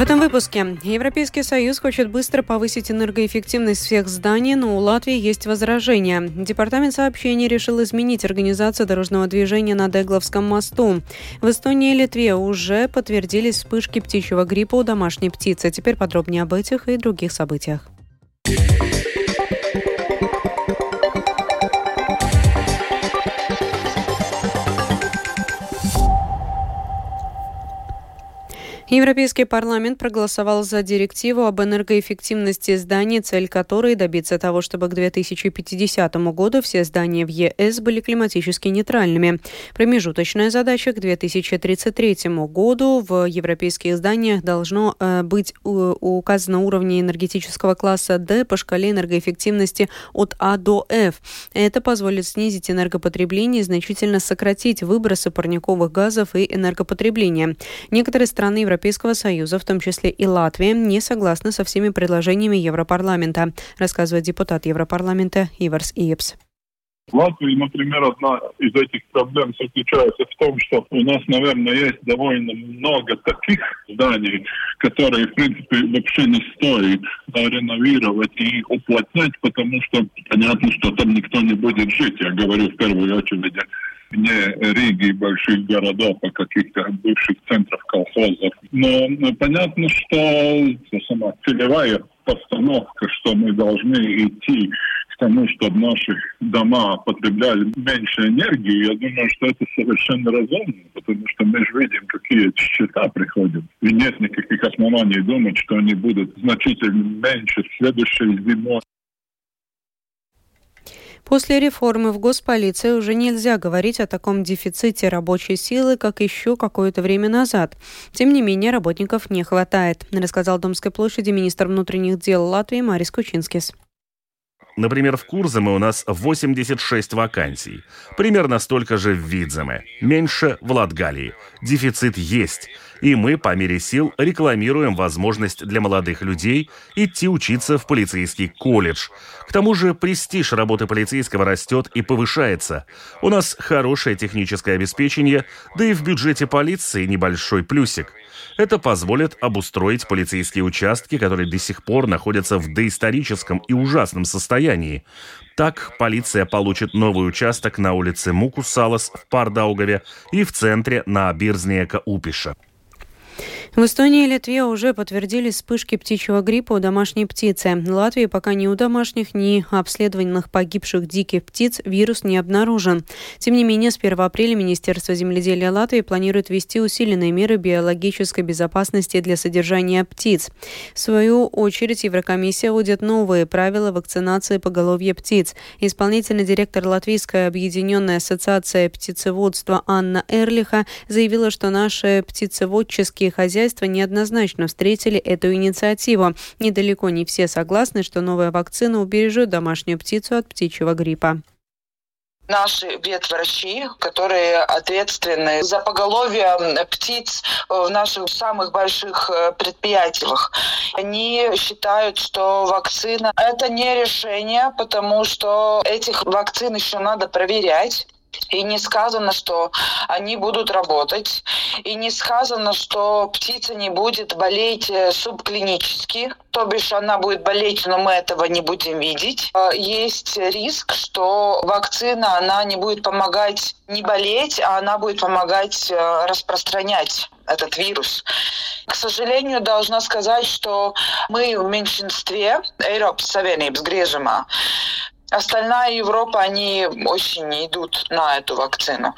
В этом выпуске Европейский Союз хочет быстро повысить энергоэффективность всех зданий, но у Латвии есть возражения. Департамент сообщений решил изменить организацию дорожного движения на Дегловском мосту. В Эстонии и Литве уже подтвердились вспышки птичьего гриппа у домашней птицы. Теперь подробнее об этих и других событиях. Европейский парламент проголосовал за директиву об энергоэффективности зданий, цель которой добиться того, чтобы к 2050 году все здания в ЕС были климатически нейтральными. Промежуточная задача к 2033 году в европейских зданиях должно э, быть указано уровни энергетического класса D по шкале энергоэффективности от А до F. Это позволит снизить энергопотребление и значительно сократить выбросы парниковых газов и энергопотребления. Некоторые страны Европейского Европейского Союза, в том числе и Латвия, не согласны со всеми предложениями Европарламента, рассказывает депутат Европарламента Иварс Иепс. В Латвии, например, одна из этих проблем заключается в том, что у нас, наверное, есть довольно много таких зданий, которые, в принципе, вообще не стоит реновировать и уплотнять, потому что понятно, что там никто не будет жить. Я говорю в первую очередь не Риги, больших городов, а каких-то бывших центров колхозов. Но понятно, что сама целевая постановка, что мы должны идти к тому, чтобы наши дома потребляли меньше энергии, я думаю, что это совершенно разумно, потому что мы же видим, какие счета приходят. И нет никаких оснований думать, что они будут значительно меньше в следующей зимой. После реформы в госполиции уже нельзя говорить о таком дефиците рабочей силы, как еще какое-то время назад. Тем не менее, работников не хватает, рассказал Домской площади министр внутренних дел Латвии Марис Кучинскис. Например, в Курзаме у нас 86 вакансий. Примерно столько же в Видземе. Меньше в Латгалии. Дефицит есть. И мы по мере сил рекламируем возможность для молодых людей идти учиться в полицейский колледж. К тому же престиж работы полицейского растет и повышается. У нас хорошее техническое обеспечение, да и в бюджете полиции небольшой плюсик. Это позволит обустроить полицейские участки, которые до сих пор находятся в доисторическом и ужасном состоянии. Так, полиция получит новый участок на улице Мукусалас в Пардаугове и в центре на Бирзнека Упиша. В Эстонии и Литве уже подтвердились вспышки птичьего гриппа у домашней птицы. В Латвии пока ни у домашних, ни обследованных погибших диких птиц вирус не обнаружен. Тем не менее, с 1 апреля Министерство земледелия Латвии планирует ввести усиленные меры биологической безопасности для содержания птиц. В свою очередь, Еврокомиссия вводит новые правила вакцинации поголовья птиц. Исполнительный директор Латвийской объединенной ассоциации птицеводства Анна Эрлиха заявила, что наши птицеводческие хозяйства хозяйства неоднозначно встретили эту инициативу. Недалеко не все согласны, что новая вакцина убережет домашнюю птицу от птичьего гриппа наши ветврачи, которые ответственны за поголовье птиц в наших самых больших э, предприятиях. Они считают, что вакцина – это не решение, потому что этих вакцин еще надо проверять. И не сказано, что они будут работать. И не сказано, что птица не будет болеть э, субклинически. То бишь она будет болеть, но мы этого не будем видеть. Э, есть риск, что вакцина, она не будет помогать не болеть, а она будет помогать э, распространять этот вирус. К сожалению, должна сказать, что мы в меньшинстве Eiropas Savienības griežamā. Остальная Европа, они очень не идут на эту вакцину.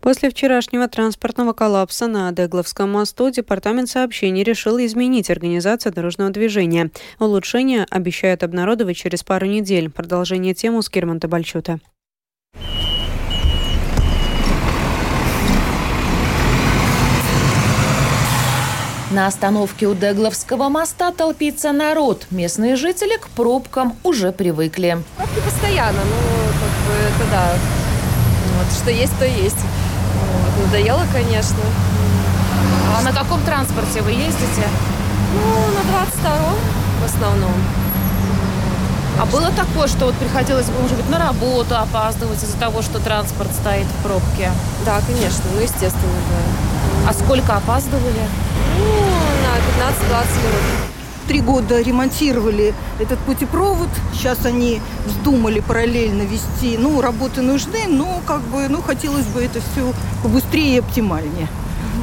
После вчерашнего транспортного коллапса на Дегловском мосту Департамент сообщений решил изменить организацию дорожного движения. Улучшение обещают обнародовать через пару недель. Продолжение темы с Кирманта Бальчута. На остановке у Дегловского моста толпится народ. Местные жители к пробкам уже привыкли. Пробки постоянно, ну, как бы, это да. Вот, что есть, то есть. Вот, надоело, конечно. А на каком транспорте вы ездите? Ну, на 22-м в основном. А было такое, что вот приходилось, может быть, на работу опаздывать из-за того, что транспорт стоит в пробке? Да, конечно, ну, естественно, да. А сколько опаздывали? Ну, на минут. Три года ремонтировали этот путепровод. Сейчас они вздумали параллельно вести. Ну, работы нужны, но как бы, ну, хотелось бы это все побыстрее и оптимальнее.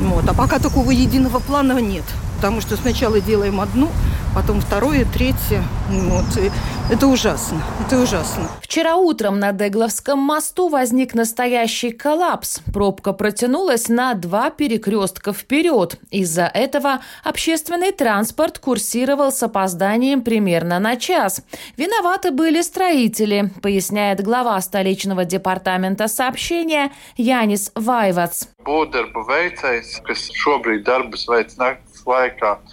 Угу. Вот. А пока такого единого плана нет. Потому что сначала делаем одну, потом второе, третье. Вот. И это ужасно. Это ужасно. Вчера утром на Дегловском мосту возник настоящий коллапс. Пробка протянулась на два перекрестка вперед. Из-за этого общественный транспорт курсировал с опозданием примерно на час. Виноваты были строители, поясняет глава столичного департамента сообщения Янис Вайвац. Būvdarbu veicējs, kas šobrīd darbus veic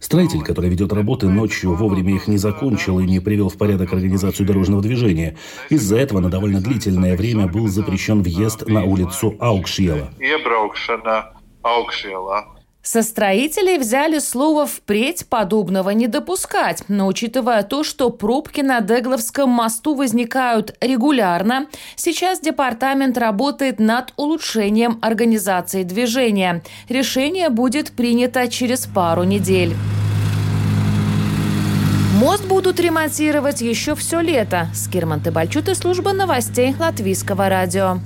Строитель, который ведет работы ночью, вовремя их не закончил и не привел в порядок организацию дорожного движения. Из-за этого на довольно длительное время был запрещен въезд на улицу Аукшьела. Со строителей взяли слово впредь подобного не допускать, но учитывая то, что пробки на Дегловском мосту возникают регулярно, сейчас департамент работает над улучшением организации движения. Решение будет принято через пару недель. Мост будут ремонтировать еще все лето. Скирман Тебальчут и служба новостей Латвийского радио.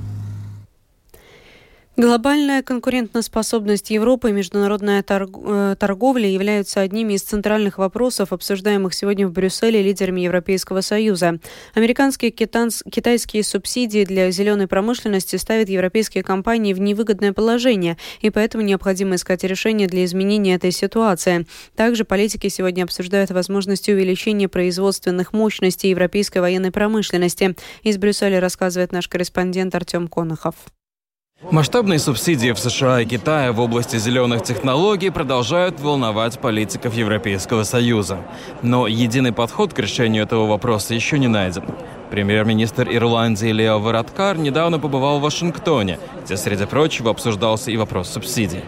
Глобальная конкурентоспособность Европы и международная э, торговля являются одними из центральных вопросов, обсуждаемых сегодня в Брюсселе лидерами Европейского Союза. Американские китайские субсидии для зеленой промышленности ставят европейские компании в невыгодное положение, и поэтому необходимо искать решение для изменения этой ситуации. Также политики сегодня обсуждают возможности увеличения производственных мощностей европейской военной промышленности. Из Брюсселя рассказывает наш корреспондент Артем Конохов. Масштабные субсидии в США и Китае в области зеленых технологий продолжают волновать политиков Европейского Союза. Но единый подход к решению этого вопроса еще не найден. Премьер-министр Ирландии Лео Вараткар недавно побывал в Вашингтоне, где, среди прочего, обсуждался и вопрос субсидий.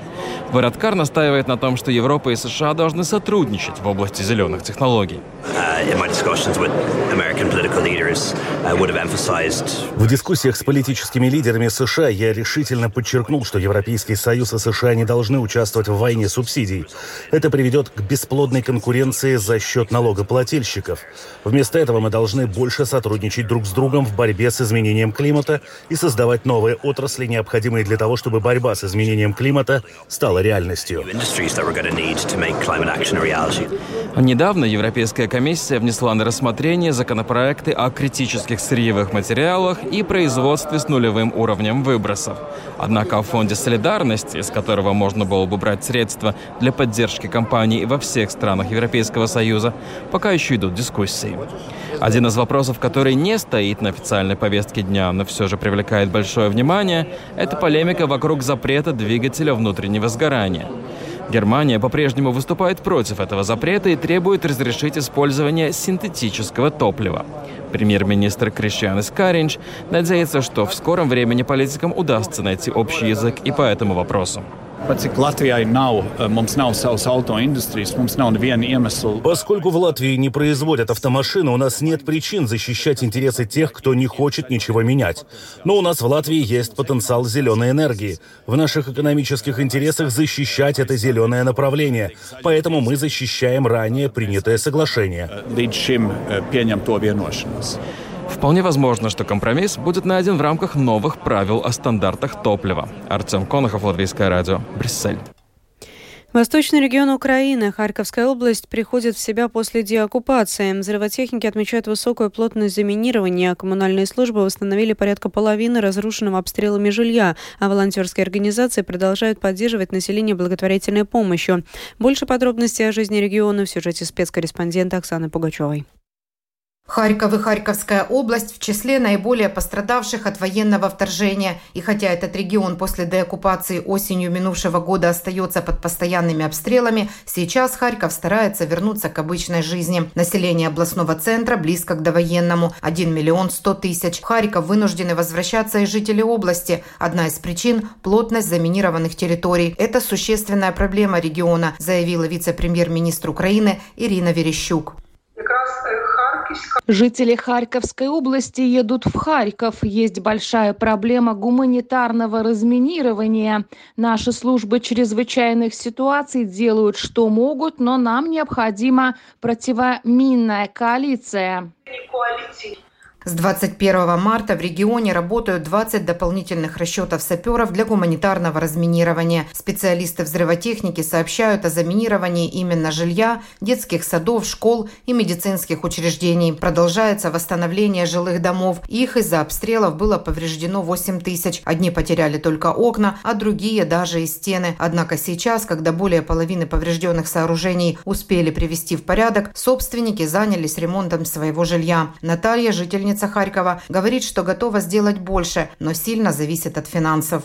Вараткар настаивает на том, что Европа и США должны сотрудничать в области зеленых технологий. Uh, в дискуссиях с политическими лидерами США я решительно подчеркнул, что Европейский Союз и США не должны участвовать в войне субсидий. Это приведет к бесплодной конкуренции за счет налогоплательщиков. Вместо этого мы должны больше сотрудничать друг с другом в борьбе с изменением климата и создавать новые отрасли, необходимые для того, чтобы борьба с изменением климата стала реальностью. Недавно Европейская комиссия внесла на рассмотрение законопроекты о критических сырьевых материалах и производстве с нулевым уровнем выбросов. Однако о фонде солидарности, из которого можно было бы брать средства для поддержки компаний во всех странах Европейского Союза, пока еще идут дискуссии. Один из вопросов, который не стоит на официальной повестке дня, но все же привлекает большое внимание, это полемика вокруг запрета двигателя внутреннего сгорания. Германия по-прежнему выступает против этого запрета и требует разрешить использование синтетического топлива. Премьер-министр Кристиан Каринч надеется, что в скором времени политикам удастся найти общий язык и по этому вопросу. Поскольку в Латвии не производят автомашины, у нас нет причин защищать интересы тех, кто не хочет ничего менять. Но у нас в Латвии есть потенциал зеленой энергии. В наших экономических интересах защищать это зеленое направление. Поэтому мы защищаем ранее принятое соглашение. Вполне возможно, что компромисс будет найден в рамках новых правил о стандартах топлива. Артем Конохов, Латвийское радио, Брюссель. Восточный регион Украины, Харьковская область, приходит в себя после деоккупации. Взрывотехники отмечают высокую плотность заминирования. Коммунальные службы восстановили порядка половины разрушенного обстрелами жилья, а волонтерские организации продолжают поддерживать население благотворительной помощью. Больше подробностей о жизни региона в сюжете спецкорреспондента Оксаны Пугачевой. Харьков и Харьковская область в числе наиболее пострадавших от военного вторжения. И хотя этот регион после деоккупации осенью минувшего года остается под постоянными обстрелами, сейчас Харьков старается вернуться к обычной жизни. Население областного центра близко к довоенному – 1 миллион 100 тысяч. В Харьков вынуждены возвращаться и жители области. Одна из причин – плотность заминированных территорий. Это существенная проблема региона, заявила вице-премьер-министр Украины Ирина Верещук. Жители Харьковской области едут в Харьков. Есть большая проблема гуманитарного разминирования. Наши службы чрезвычайных ситуаций делают, что могут, но нам необходима противоминная коалиция. С 21 марта в регионе работают 20 дополнительных расчетов саперов для гуманитарного разминирования. Специалисты взрывотехники сообщают о заминировании именно жилья, детских садов, школ и медицинских учреждений. Продолжается восстановление жилых домов. Их из-за обстрелов было повреждено 8 тысяч. Одни потеряли только окна, а другие даже и стены. Однако сейчас, когда более половины поврежденных сооружений успели привести в порядок, собственники занялись ремонтом своего жилья. Наталья, жительница жительница Харькова, говорит, что готова сделать больше, но сильно зависит от финансов.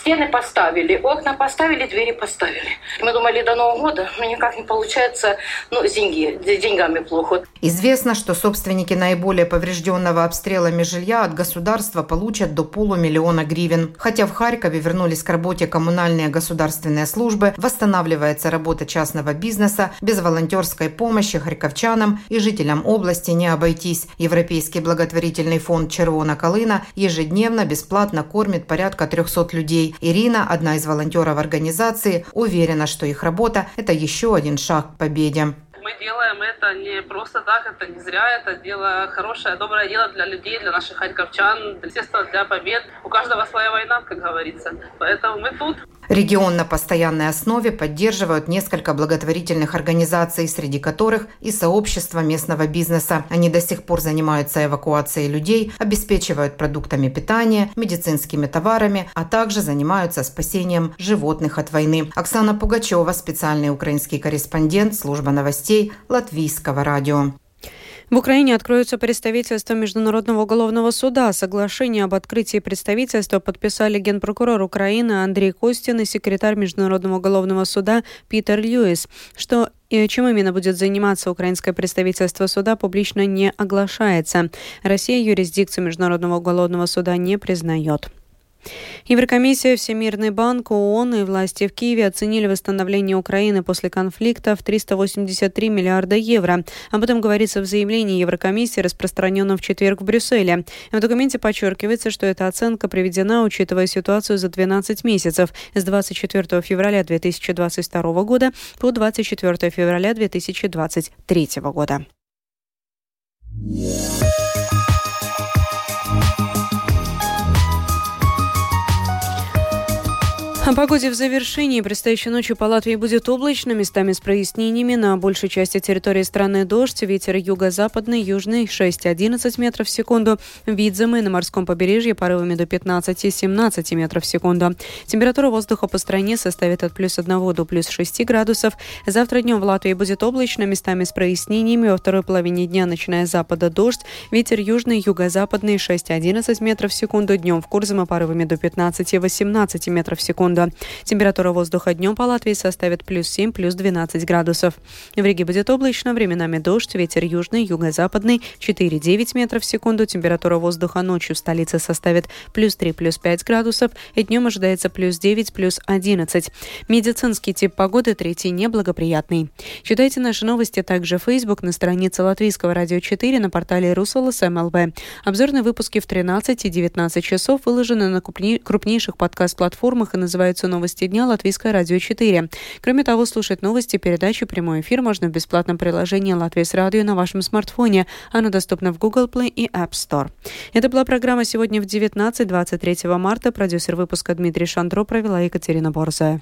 Стены поставили, окна поставили, двери поставили. Мы думали до Нового года, но никак не получается, ну, деньги, деньгами плохо. Известно, что собственники наиболее поврежденного обстрелами жилья от государства получат до полумиллиона гривен. Хотя в Харькове вернулись к работе коммунальные государственные службы, восстанавливается работа частного бизнеса, без волонтерской помощи харьковчанам и жителям области не обойтись. Европейский благотворительный фонд «Червона Калына» ежедневно бесплатно кормит порядка 300 людей. Ирина, одна из волонтеров организации, уверена, что их работа – это еще один шаг к победе мы делаем это не просто так, это не зря, это дело хорошее, доброе дело для людей, для наших харьковчан, естественно, для побед. У каждого своя война, как говорится. Поэтому мы тут. Регион на постоянной основе поддерживают несколько благотворительных организаций, среди которых и сообщество местного бизнеса. Они до сих пор занимаются эвакуацией людей, обеспечивают продуктами питания, медицинскими товарами, а также занимаются спасением животных от войны. Оксана Пугачева, специальный украинский корреспондент, служба новостей Латвийского радио. В Украине откроются представительства Международного уголовного суда. Соглашение об открытии представительства подписали генпрокурор Украины Андрей Костин и секретарь Международного уголовного суда Питер Льюис. Что и чем именно будет заниматься украинское представительство суда, публично не оглашается. Россия юрисдикцию Международного уголовного суда не признает. Еврокомиссия, Всемирный банк, ООН и власти в Киеве оценили восстановление Украины после конфликта в 383 миллиарда евро. Об этом говорится в заявлении Еврокомиссии, распространенном в четверг в Брюсселе. В документе подчеркивается, что эта оценка приведена, учитывая ситуацию за 12 месяцев с 24 февраля 2022 года по 24 февраля 2023 года. О погоде в завершении. Предстоящей ночью по Латвии будет облачно, местами с прояснениями. На большей части территории страны дождь. Ветер юго-западный, южный 6-11 метров в секунду. Видземы на морском побережье порывами до 15-17 метров в секунду. Температура воздуха по стране составит от плюс 1 до плюс 6 градусов. Завтра днем в Латвии будет облачно, местами с прояснениями. Во второй половине дня, начиная с запада, дождь. Ветер южный, юго-западный 6-11 метров в секунду. Днем в Курзаме порывами до 15-18 метров в секунду секунду. Температура воздуха днем по Латвии составит плюс 7, плюс 12 градусов. В Риге будет облачно, временами дождь, ветер южный, юго-западный 4-9 метров в секунду. Температура воздуха ночью в столице составит плюс 3, плюс 5 градусов. И днем ожидается плюс 9, плюс 11. Медицинский тип погоды третий неблагоприятный. Читайте наши новости также в Facebook на странице Латвийского радио 4 на портале Русолос МЛБ. Обзорные выпуски в 13 и 19 часов выложены на крупнейших подкаст-платформах и называются называются «Новости дня» Латвийское радио 4. Кроме того, слушать новости, передачи, прямой эфир можно в бесплатном приложении «Латвийс радио» на вашем смартфоне. Оно доступно в Google Play и App Store. Это была программа сегодня в 19-23 марта. Продюсер выпуска Дмитрий Шандро провела Екатерина Борзая.